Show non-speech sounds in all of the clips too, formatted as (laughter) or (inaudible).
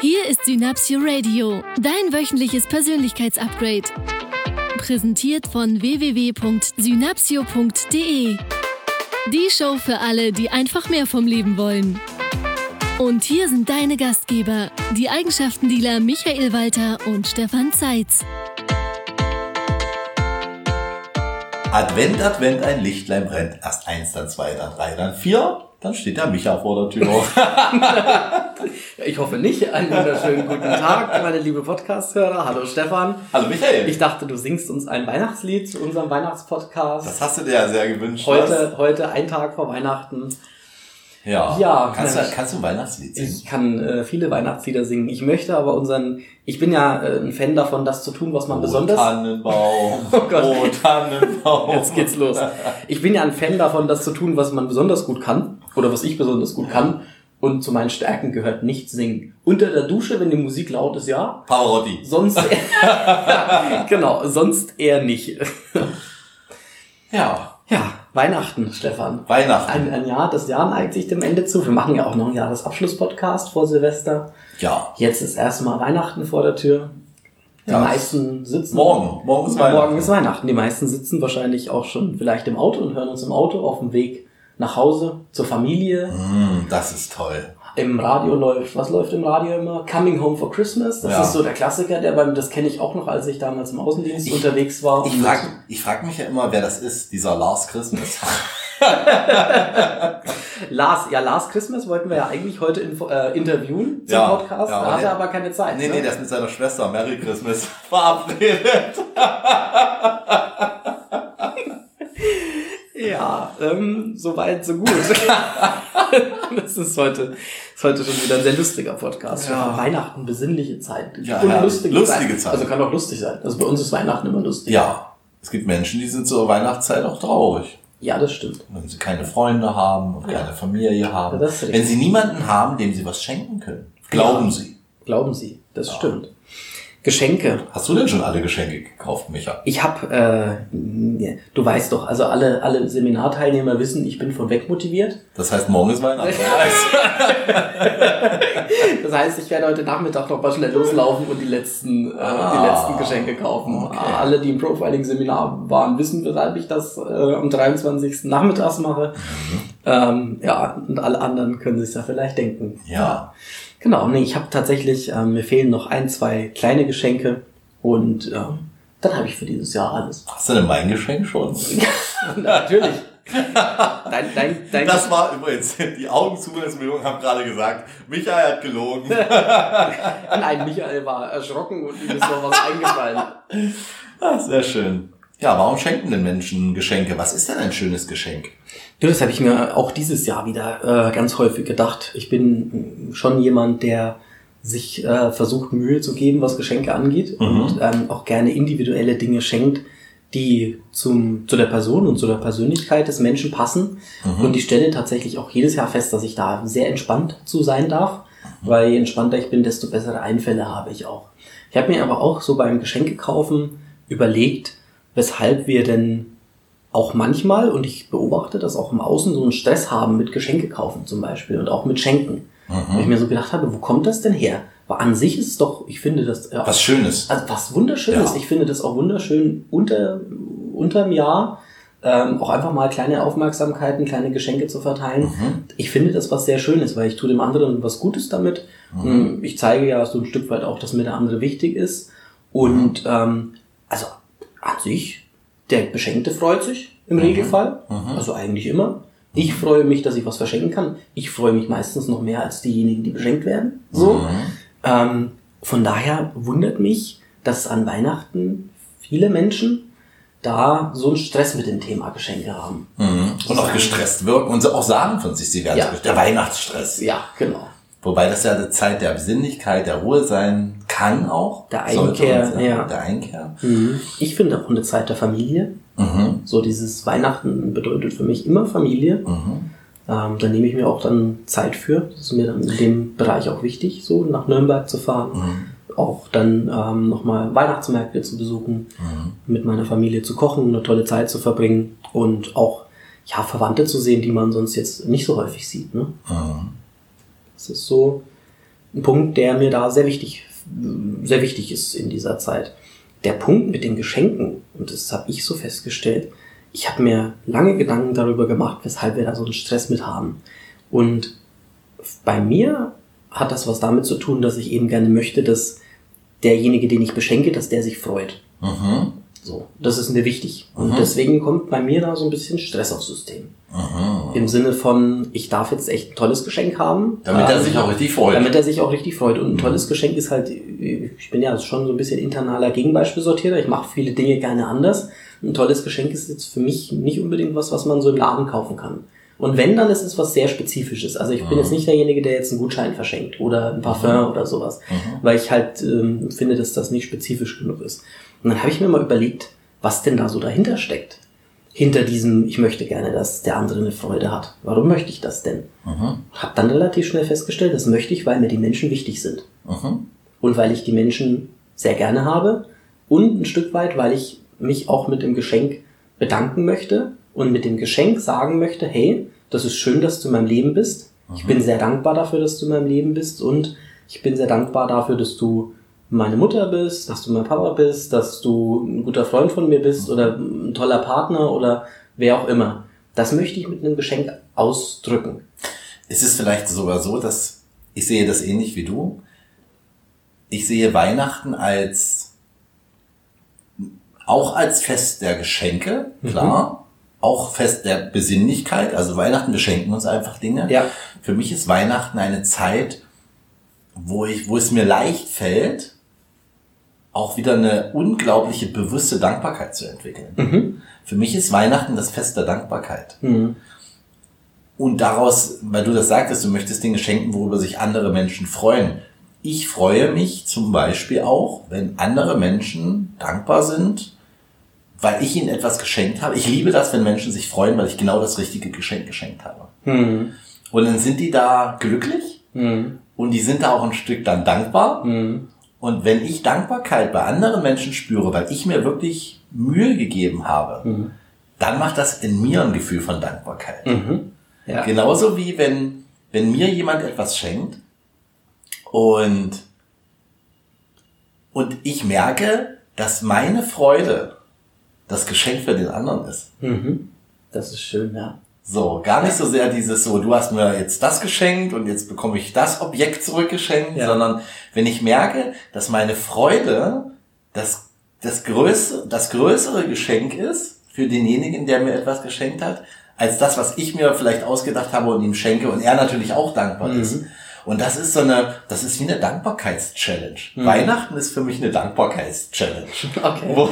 Hier ist Synapsio Radio, dein wöchentliches Persönlichkeitsupgrade. Präsentiert von www.synapsio.de. Die Show für alle, die einfach mehr vom Leben wollen. Und hier sind deine Gastgeber, die Eigenschaftendealer Michael Walter und Stefan Zeitz. Advent, Advent, ein Lichtlein brennt. Erst eins, dann zwei, dann drei, dann vier. Dann steht der Micha vor der Tür. (laughs) (laughs) ich hoffe nicht. Einen wunderschönen guten Tag, meine liebe Podcast-Hörer. Hallo Stefan. Hallo Michael. Ich dachte, du singst uns ein Weihnachtslied zu unserem Weihnachtspodcast. Das hast du dir ja sehr gewünscht. Heute, heute ein Tag vor Weihnachten. Ja. ja kannst, du, kannst du ein Weihnachtslied singen? Ich kann äh, viele Weihnachtslieder singen. Ich möchte aber unseren, ich bin ja äh, ein Fan davon, das zu tun, was man oh, besonders. Tannenbaum, (laughs) oh, Gott. oh Tannenbaum. Jetzt geht's los. Ich bin ja ein Fan davon, das zu tun, was man besonders gut kann oder was ich besonders gut kann. Und zu meinen Stärken gehört nicht singen. Unter der Dusche, wenn die Musik laut ist, ja. Pavarotti. Sonst, (laughs) (laughs) genau, sonst eher nicht. ja. Ja, Weihnachten, Stefan. Weihnachten. Ein, ein Jahr, das Jahr neigt sich dem Ende zu. Wir machen ja auch noch ein Jahresabschluss-Podcast vor Silvester. Ja. Jetzt ist erstmal Weihnachten vor der Tür. Die Ja, meisten sitzen. Morgen. Morgen ist Weihnachten. Morgen ist Weihnachten. Die meisten sitzen wahrscheinlich auch schon vielleicht im Auto und hören uns im Auto auf dem Weg nach Hause zur Familie. Mm, das ist toll. Im Radio läuft, was läuft im Radio immer? Coming Home for Christmas. Das Ja. ist so der Klassiker, der beim, das kenne ich auch noch, als ich damals im Außendienst Ich- unterwegs war. Ich frage ich frag mich ja immer, wer das ist, dieser Lars Christmas. (laughs) Lars, ja, Lars Christmas wollten wir ja eigentlich heute info, äh, interviewen zum Ja, Podcast. ja, da hat er aber keine Zeit. nee, ne? nee, der ist mit seiner Schwester Merry Christmas (laughs) verabredet. (laughs) Ja, ähm, so weit, so gut. (laughs) das ist heute, ist heute schon wieder ein sehr lustiger Podcast. Ja. Weihnachten, besinnliche Zeit. Ja, Und ja, lustige, lustige Zeit. Zeit. Also kann auch lustig sein. Also bei uns ist Weihnachten immer lustig. Ja, es gibt Menschen, die sind zur Weihnachtszeit auch traurig. Ja, das stimmt. Wenn sie keine Freunde haben und Ja. keine Familie haben. Wenn sie niemanden haben, dem sie was schenken können. Glauben sie. Glauben Sie, das stimmt. Geschenke. Hast du denn schon alle Geschenke gekauft, Micha? Ich habe, äh, du weißt doch, also alle, alle Seminarteilnehmer wissen, ich bin von weg motiviert. Das heißt, morgen ist Weihnachten. (laughs) Das heißt, ich werde heute Nachmittag noch mal schnell loslaufen und die letzten, äh, Ah, die letzten Geschenke kaufen. okay. Alle, die im Profiling-Seminar waren, wissen, weshalb ich das äh, am 23. nachmittags mache. Mhm. Ähm, ja, und alle anderen können sich ja vielleicht denken. ja. Genau, nee, ich habe tatsächlich, ähm, mir fehlen noch ein, zwei kleine Geschenke und ähm, dann habe ich für dieses Jahr alles. Hast du denn mein Geschenk schon? (laughs) Natürlich. (laughs) Dein, dein, dein Das war übrigens, die Augenzugehörigkeitsbewegung haben gerade gesagt, Michael hat gelogen. (laughs) Nein, Michael war erschrocken und ihm ist noch was eingefallen. Ah, sehr schön. Ja, warum schenken denn Menschen Geschenke? Was ist denn ein schönes Geschenk? Ja, das habe ich mir auch dieses Jahr wieder äh, ganz häufig gedacht. Ich bin schon jemand, der sich äh, versucht, Mühe zu geben, was Geschenke angeht Mhm. und ähm, auch gerne individuelle Dinge schenkt, die zum, zu der Person und zu der Persönlichkeit des Menschen passen. Mhm. Und ich stelle tatsächlich auch jedes Jahr fest, dass ich da sehr entspannt zu sein darf, weil je entspannter ich bin, desto bessere Einfälle habe ich auch. Ich habe mir aber auch so beim Geschenke kaufen überlegt, weshalb wir denn auch manchmal, und ich beobachte das auch im Außen, so einen Stress haben mit Geschenke kaufen zum Beispiel und auch mit Schenken. Wo ich mir so gedacht habe, wo kommt das denn her? Aber an sich ist es doch, ich finde das ja, Was Schönes. also was Wunderschönes. Ja. Ich finde das auch wunderschön unter unterm Jahr ähm, auch einfach mal kleine Aufmerksamkeiten, kleine Geschenke zu verteilen. Mhm. Ich finde das was sehr Schönes, weil ich tue dem anderen was Gutes damit. Mhm. Ich zeige ja so ein Stück weit auch, dass mir der andere wichtig ist. Und Mhm. ähm, also an sich, der Beschenkte freut sich im Mhm. Regelfall. Also eigentlich immer. Ich freue mich, dass ich was verschenken kann. Ich freue mich meistens noch mehr als diejenigen, die beschenkt werden. So. Mhm. Ähm, von daher wundert mich, dass an Weihnachten viele Menschen da so einen Stress mit dem Thema Geschenke haben. Mhm. Und auch gestresst wirken und so auch sagen von sich, sie werden Ja. der Weihnachtsstress. Ja, genau. Wobei das ja eine Zeit der Besinnlichkeit, der Ruhe sein kann auch. Der Einkehr, sagen. ja. Der Einkehr. Ich finde auch eine Zeit der Familie. Mhm. So dieses Weihnachten bedeutet für mich immer Familie. Mhm. Ähm, da nehme ich mir auch dann Zeit für. Das ist mir dann in dem Bereich auch wichtig, so nach Nürnberg zu fahren. Mhm. Auch dann ähm, nochmal Weihnachtsmärkte zu besuchen, Mhm. mit meiner Familie zu kochen, eine tolle Zeit zu verbringen und auch ja, Verwandte zu sehen, die man sonst jetzt nicht so häufig sieht. Ne? Mhm. Das ist so ein Punkt, der mir da sehr wichtig, sehr wichtig ist in dieser Zeit. Der Punkt mit den Geschenken, und das habe ich so festgestellt, ich habe mir lange Gedanken darüber gemacht, weshalb wir da so einen Stress mit haben. Und bei mir hat das was damit zu tun, dass ich eben gerne möchte, dass derjenige, den ich beschenke, dass der sich freut. Mhm. So, das ist mir wichtig. Und Mhm. deswegen kommt bei mir da so ein bisschen Stress aufs System. Mhm. Im Sinne von, ich darf jetzt echt ein tolles Geschenk haben. Damit er Ähm, sich auch richtig freut. Damit er sich auch richtig freut. Und ein Mhm. tolles Geschenk ist halt, ich bin ja schon so ein bisschen internaler Gegenbeispielsortierer. Ich mache viele Dinge gerne anders. Ein tolles Geschenk ist jetzt für mich nicht unbedingt was, was man so im Laden kaufen kann. Und wenn, dann ist es was sehr Spezifisches. Also ich bin Mhm. jetzt nicht derjenige, der jetzt einen Gutschein verschenkt oder ein Parfum oder sowas. Mhm. Weil ich halt ähm, finde, dass das nicht spezifisch genug ist. Und dann habe ich mir mal überlegt, was denn da so dahinter steckt. Hinter diesem, ich möchte gerne, dass der andere eine Freude hat. Warum möchte ich das denn? Mhm. Hab dann relativ schnell festgestellt, das möchte ich, weil mir die Menschen wichtig sind. Mhm. Und weil ich die Menschen sehr gerne habe. Und ein Stück weit, weil ich mich auch mit dem Geschenk bedanken möchte und mit dem Geschenk sagen möchte, hey, das ist schön, dass du in meinem Leben bist. Ich bin sehr dankbar dafür, dass du in meinem Leben bist und ich bin sehr dankbar dafür, dass du meine Mutter bist, dass du mein Papa bist, dass du ein guter Freund von mir bist oder ein toller Partner oder wer auch immer. Das möchte ich mit einem Geschenk ausdrücken. Ist es vielleicht sogar so, dass ich sehe das ähnlich wie du. Ich sehe Weihnachten als auch als Fest der Geschenke, klar. Auch Fest der Besinnlichkeit. Also Weihnachten, wir schenken uns einfach Dinge. Ja. Für mich ist Weihnachten eine Zeit, wo ich, wo es mir leicht fällt, auch wieder eine unglaubliche bewusste Dankbarkeit zu entwickeln. Mhm. Für mich ist Weihnachten das Fest der Dankbarkeit. Mhm. Und daraus, weil du das sagtest, du möchtest Dinge schenken, worüber sich andere Menschen freuen. Ich freue mich zum Beispiel auch, wenn andere Menschen dankbar sind, weil ich ihnen etwas geschenkt habe. Ich liebe das, wenn Menschen sich freuen, weil ich genau das richtige Geschenk geschenkt habe. Mhm. Und dann sind die da glücklich Mhm. und die sind da auch ein Stück dann dankbar. Und wenn ich Dankbarkeit bei anderen Menschen spüre, weil ich mir wirklich Mühe gegeben habe, Mhm. dann macht das in mir ein Gefühl von Dankbarkeit. Mhm. Ja. Genauso wie wenn, wenn mir jemand etwas schenkt und, und ich merke, dass meine Freude das Geschenk für den anderen ist. Mhm. Das ist schön, ja. So, gar nicht so sehr dieses so, du hast mir jetzt das geschenkt und jetzt bekomme ich das Objekt zurückgeschenkt, Ja. sondern wenn ich merke, dass meine Freude das, das, größere, das größere Geschenk ist für denjenigen, der mir etwas geschenkt hat, als das, was ich mir vielleicht ausgedacht habe und ihm schenke und er natürlich auch dankbar Mhm. ist. Und das ist so eine, das ist wie eine Dankbarkeitschallenge. Mhm. Weihnachten ist für mich eine Dankbarkeitschallenge Okay. wo,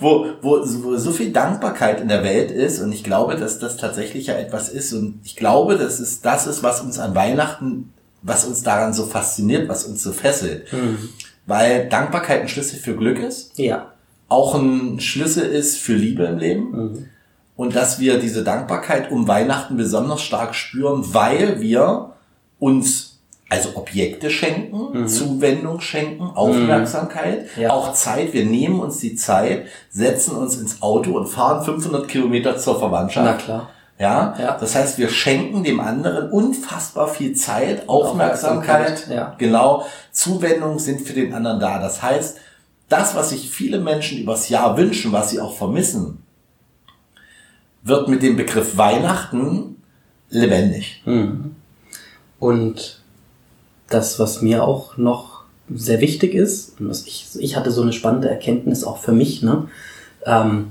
wo, wo, wo so viel Dankbarkeit in der Welt ist und ich glaube, dass das tatsächlich ja etwas ist und ich glaube, dass es das ist, was uns an Weihnachten, was uns daran so fasziniert, was uns so fesselt. Mhm. Weil Dankbarkeit ein Schlüssel für Glück ist, Ja. auch ein Schlüssel ist für Liebe im Leben Mhm. und dass wir diese Dankbarkeit um Weihnachten besonders stark spüren, weil wir uns also Objekte schenken, Mhm. Zuwendung schenken, Aufmerksamkeit, Ja. auch Zeit. Wir nehmen uns die Zeit, setzen uns ins Auto und fahren 500 Kilometer zur Verwandtschaft. Na klar. Ja? Ja. das heißt, wir schenken dem anderen unfassbar viel Zeit, Aufmerksamkeit, Aufmerksamkeit, ja. genau, Zuwendung sind für den anderen da. Das heißt, das, was sich viele Menschen übers Jahr wünschen, was sie auch vermissen, wird mit dem Begriff Weihnachten lebendig. Mhm. Und das, was mir auch noch sehr wichtig ist, und was ich, ich hatte so eine spannende Erkenntnis auch für mich, ne? Ähm,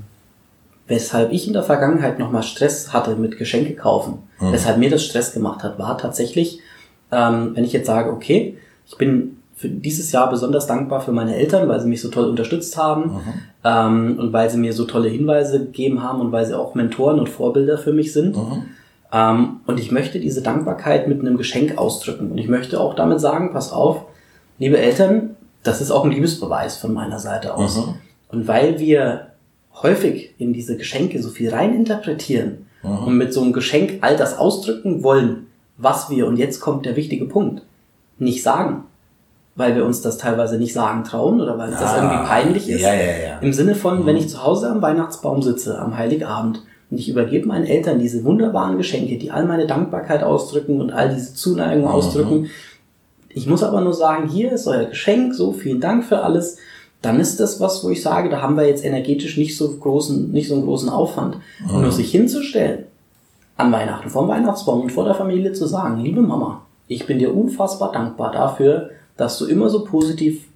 weshalb ich in der Vergangenheit nochmal Stress hatte mit Geschenke kaufen, Mhm. weshalb mir das Stress gemacht hat, war tatsächlich, ähm, wenn ich jetzt sage, okay, ich bin für dieses Jahr besonders dankbar für meine Eltern, weil sie mich so toll unterstützt haben Mhm. ähm, und weil sie mir so tolle Hinweise gegeben haben und weil sie auch Mentoren und Vorbilder für mich sind. Mhm. Ähm, und ich möchte diese Dankbarkeit mit einem Geschenk ausdrücken. Und ich möchte auch damit sagen, pass auf, liebe Eltern, das ist auch ein Liebesbeweis von meiner Seite aus. Mhm. Und weil wir häufig in diese Geschenke so viel rein interpretieren Mhm. und mit so einem Geschenk all das ausdrücken wollen, was wir, und jetzt kommt der wichtige Punkt, nicht sagen. Weil wir uns das teilweise nicht sagen trauen oder weil uns das Ah, irgendwie peinlich ist. Ja, ja, ja. Im Sinne von, wenn ich zu Hause am Weihnachtsbaum sitze, am Heiligabend, und ich übergebe meinen Eltern diese wunderbaren Geschenke, die all meine Dankbarkeit ausdrücken und all diese Zuneigung Mhm. ausdrücken, Ich muss aber nur sagen, hier ist euer Geschenk, so vielen Dank für alles. Dann ist das was, wo ich sage, da haben wir jetzt energetisch nicht so großen, nicht so einen großen Aufwand. Und nur sich hinzustellen, an Weihnachten, vom Weihnachtsbaum und vor der Familie zu sagen, liebe Mama, ich bin dir unfassbar dankbar dafür, dass du immer so positiv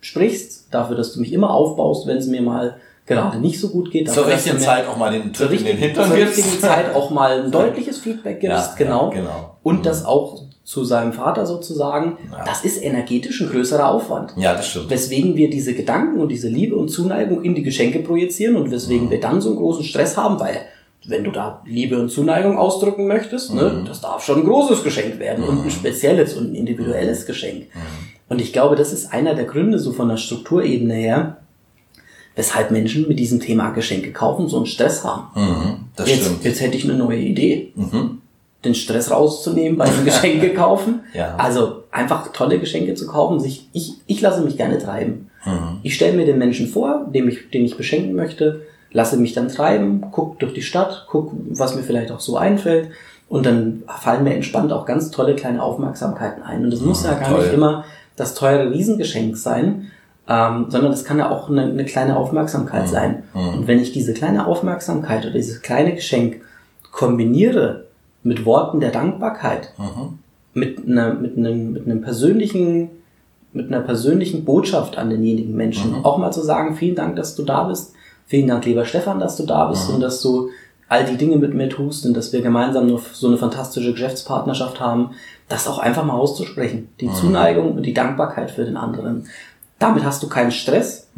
sprichst, dafür, dass du mich immer aufbaust, wenn es mir mal gerade nicht so gut geht. Zur richtigen Zeit auch mal den zur Tritt in den richtigen, Hintern zur gibst. richtigen Zeit auch mal ein (laughs) deutliches Feedback gibst, Ja, genau. ja, genau. Und das auch zu seinem Vater sozusagen, Ja. das ist energetisch ein größerer Aufwand. Ja, das stimmt. Weswegen wir diese Gedanken und diese Liebe und Zuneigung in die Geschenke projizieren und weswegen Mhm. wir dann so einen großen Stress haben, weil wenn du da Liebe und Zuneigung ausdrücken möchtest, Mhm. ne, das darf schon ein großes Geschenk werden und ein spezielles und ein individuelles Geschenk. Mhm. Und ich glaube, das ist einer der Gründe so von der Strukturebene her, weshalb Menschen mit diesem Thema Geschenke kaufen so einen Stress haben. Mhm, das jetzt, stimmt. jetzt hätte ich eine neue Idee. Mhm. Den Stress rauszunehmen bei den (laughs) Geschenke kaufen. Ja. Also einfach tolle Geschenke zu kaufen. Sich, ich, ich lasse mich gerne treiben. Mhm. Ich stelle mir den Menschen vor, dem ich, den ich beschenken möchte, lasse mich dann treiben, guck durch die Stadt, guck, was mir vielleicht auch so einfällt. Und dann fallen mir entspannt auch ganz tolle kleine Aufmerksamkeiten ein. Und das muss ja gar toll. nicht immer das teure Riesengeschenk sein, ähm, sondern das kann ja auch eine, eine kleine Aufmerksamkeit sein. Und wenn ich diese kleine Aufmerksamkeit oder dieses kleine Geschenk kombiniere mit Worten der Dankbarkeit, Mhm. mit einer, mit einem, mit einem persönlichen, mit einer persönlichen Botschaft an denjenigen Menschen. Auch mal zu sagen, vielen Dank, dass du da bist. Vielen Dank, lieber Stefan, dass du da bist und dass du all die Dinge mit mir tust und dass wir gemeinsam so eine fantastische Geschäftspartnerschaft haben, das auch einfach mal auszusprechen. Die Zuneigung und die Dankbarkeit für den anderen. Damit hast du keinen Stress.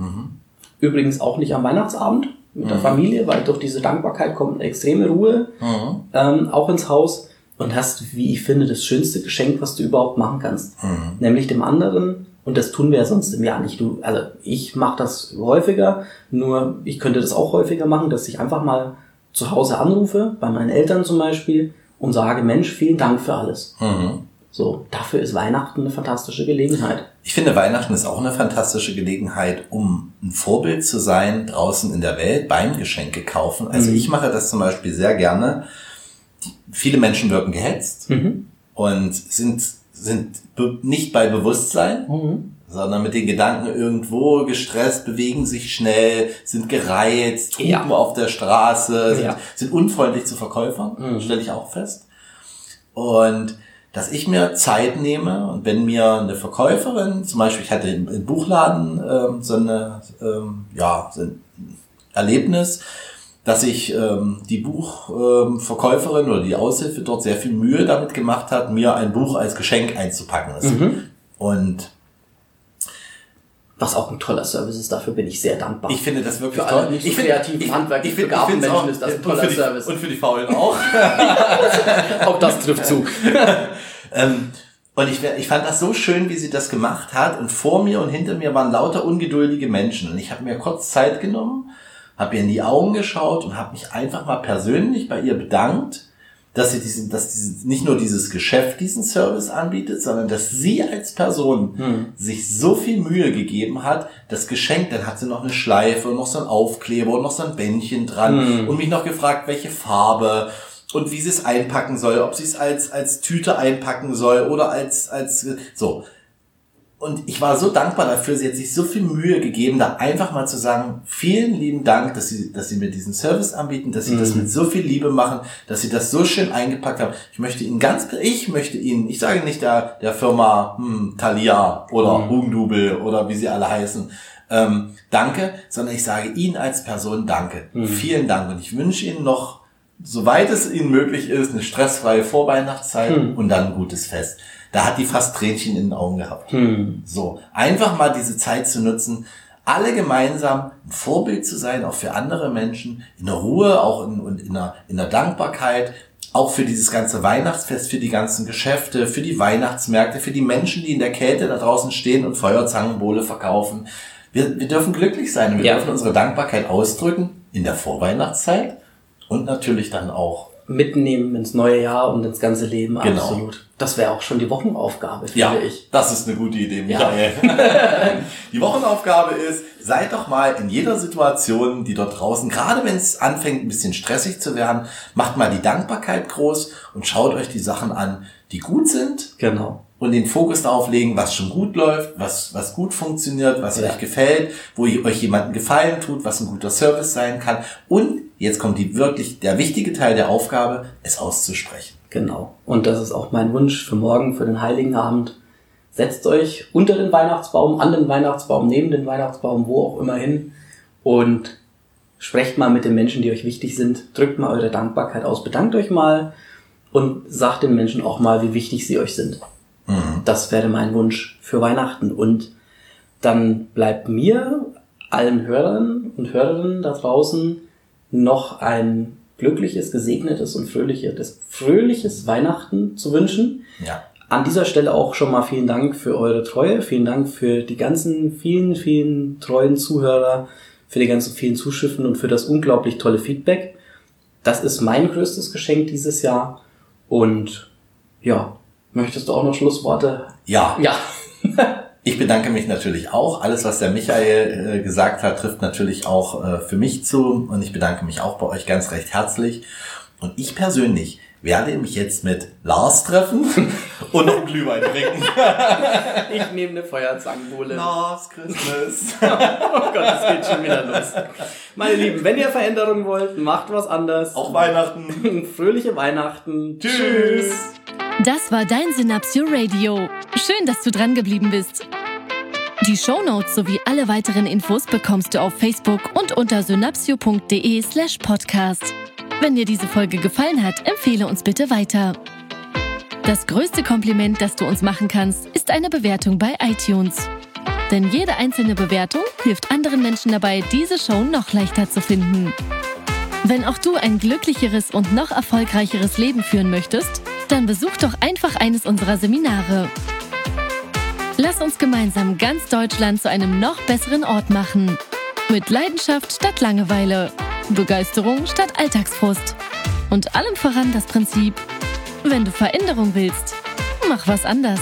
Übrigens auch nicht am Weihnachtsabend mit der Familie, weil durch diese Dankbarkeit kommt eine extreme Ruhe Mhm. ähm, auch ins Haus und hast, wie ich finde, das schönste Geschenk, was du überhaupt machen kannst. Nämlich dem anderen, und das tun wir ja sonst im Jahr nicht. Du, also ich mache das häufiger, nur ich könnte das auch häufiger machen, dass ich einfach mal zu Hause anrufe, bei meinen Eltern zum Beispiel, und sage, Mensch, vielen Dank für alles. Mhm. So, dafür ist Weihnachten eine fantastische Gelegenheit. Ich finde, Weihnachten ist auch eine fantastische Gelegenheit, um ein Vorbild zu sein draußen in der Welt beim Geschenke kaufen. Also Mhm. ich mache das zum Beispiel sehr gerne. Viele Menschen wirken gehetzt Mhm. und sind, sind nicht bei Bewusstsein, Mhm. sondern mit den Gedanken irgendwo gestresst, bewegen sich schnell, sind gereizt, hupen Ja. auf der Straße, sind, Ja. sind unfreundlich zu Verkäufern, Mhm. stelle ich auch fest. Und dass ich mir Zeit nehme und wenn mir eine Verkäuferin, zum Beispiel ich hatte im, Buchladen ähm, so eine, ähm, ja, so ein Erlebnis, dass ich ähm, die Buchverkäuferin ähm, oder die Aushilfe dort sehr viel Mühe damit gemacht hat, mir ein Buch als Geschenk einzupacken. Das- Mhm. Und Was auch ein toller Service ist, dafür bin ich sehr dankbar. ich finde das wirklich Für alle toll. nicht so ich finde- kreativen, ich- handwerklich begabten Menschen auch- ist das ein toller die, Service. Und für die Faulen auch. (laughs) auch das trifft zu. (laughs) Ähm, und ich, ich fand das so schön, wie sie das gemacht hat. Und vor mir und hinter mir waren lauter ungeduldige Menschen. Und ich habe mir kurz Zeit genommen, habe ihr in die Augen geschaut und habe mich einfach mal persönlich bei ihr bedankt, dass sie diesen, dass diese, nicht nur dieses Geschäft diesen Service anbietet, sondern dass sie als Person sich so viel Mühe gegeben hat, das Geschenk, dann hat sie noch eine Schleife und noch so ein Aufkleber und noch so ein Bändchen dran und mich noch gefragt, welche Farbe und wie sie es einpacken soll, ob sie es als, als Tüte einpacken soll oder als, als, so. Und ich war so dankbar dafür, sie hat sich so viel Mühe gegeben, da einfach mal zu sagen, vielen lieben Dank, dass sie, dass sie mir diesen Service anbieten, dass sie das mit so viel Liebe machen, dass sie das so schön eingepackt haben. Ich möchte Ihnen ganz, ich möchte Ihnen, ich sage nicht der, der Firma hm, Thalia oder Hugendubel oder wie sie alle heißen, ähm, danke, sondern ich sage Ihnen als Person danke. Vielen Dank und ich wünsche Ihnen noch soweit es ihnen möglich ist, eine stressfreie Vorweihnachtszeit und dann ein gutes Fest. Da hat die fast Tränchen in den Augen gehabt. So, einfach mal diese Zeit zu nutzen, alle gemeinsam ein Vorbild zu sein, auch für andere Menschen, in der Ruhe, auch in, und in, der, in der Dankbarkeit, auch für dieses ganze Weihnachtsfest, für die ganzen Geschäfte, für die Weihnachtsmärkte, für die Menschen, die in der Kälte da draußen stehen und Feuerzangenbowle verkaufen. Wir, wir dürfen glücklich sein und wir Ja. dürfen unsere Dankbarkeit ausdrücken in der Vorweihnachtszeit und natürlich dann auch. Mitnehmen ins neue Jahr und ins ganze Leben, Genau. absolut. Das wäre auch schon die Wochenaufgabe, finde Ja, ich. das ist eine gute Idee, Michael. (laughs) die Wochenaufgabe ist, seid doch mal in jeder Situation, die dort draußen, gerade wenn es anfängt, ein bisschen stressig zu werden, macht mal die Dankbarkeit groß und schaut euch die Sachen an, die gut sind Genau. Und den Fokus darauf legen, was schon gut läuft, was, was gut funktioniert, was Ja. euch gefällt, wo ihr euch jemanden gefallen tut, was ein guter Service sein kann. Und jetzt kommt die wirklich, der wichtige Teil der Aufgabe, es auszusprechen. Genau. Und das ist auch mein Wunsch für morgen, für den Heiligen Abend. Setzt euch unter den Weihnachtsbaum, an den Weihnachtsbaum, neben den Weihnachtsbaum, wo auch immer hin und sprecht mal mit den Menschen, die euch wichtig sind. Drückt mal eure Dankbarkeit aus. Bedankt euch mal und sagt den Menschen auch mal, wie wichtig sie euch sind. Das wäre mein Wunsch für Weihnachten. Und dann bleibt mir, allen Hörern und Hörerinnen da draußen, noch ein glückliches, gesegnetes und fröhliches, fröhliches Weihnachten zu wünschen. Ja. An dieser Stelle auch schon mal vielen Dank für eure Treue, vielen Dank für die ganzen vielen, vielen treuen Zuhörer, für die ganzen vielen Zuschriften und für das unglaublich tolle Feedback. Das ist mein größtes Geschenk dieses Jahr. Und ja, möchtest du auch noch Schlussworte? Ja. Ja. (laughs) Ich bedanke mich natürlich auch. Alles, was der Michael äh, gesagt hat, trifft natürlich auch äh, für mich zu. Und ich bedanke mich auch bei euch ganz recht herzlich. Und ich persönlich werde mich jetzt mit Lars treffen (laughs) und noch einen Glühwein trinken. (laughs) Ich nehme eine Feuerzangenbowle. Lars Christmas. (laughs) Oh Gott, es geht schon wieder los. Meine Lieben, wenn ihr Veränderungen wollt, macht was anders. Auch Weihnachten. Fröhliche Weihnachten. Tschüss. Das war dein Synapsio Radio. Schön, dass du dran geblieben bist. Die Shownotes sowie alle weiteren Infos bekommst du auf Facebook und unter synapsio.de slash podcast. Wenn dir diese Folge gefallen hat, empfehle uns bitte weiter. Das größte Kompliment, das du uns machen kannst, ist eine Bewertung bei iTunes. Denn jede einzelne Bewertung hilft anderen Menschen dabei, diese Show noch leichter zu finden. Wenn auch du ein glücklicheres und noch erfolgreicheres Leben führen möchtest, dann besuch doch einfach eines unserer Seminare. Lass uns gemeinsam ganz Deutschland zu einem noch besseren Ort machen. Mit Leidenschaft statt Langeweile, Begeisterung statt Alltagsfrust und allem voran das Prinzip, wenn du Veränderung willst, mach was anders.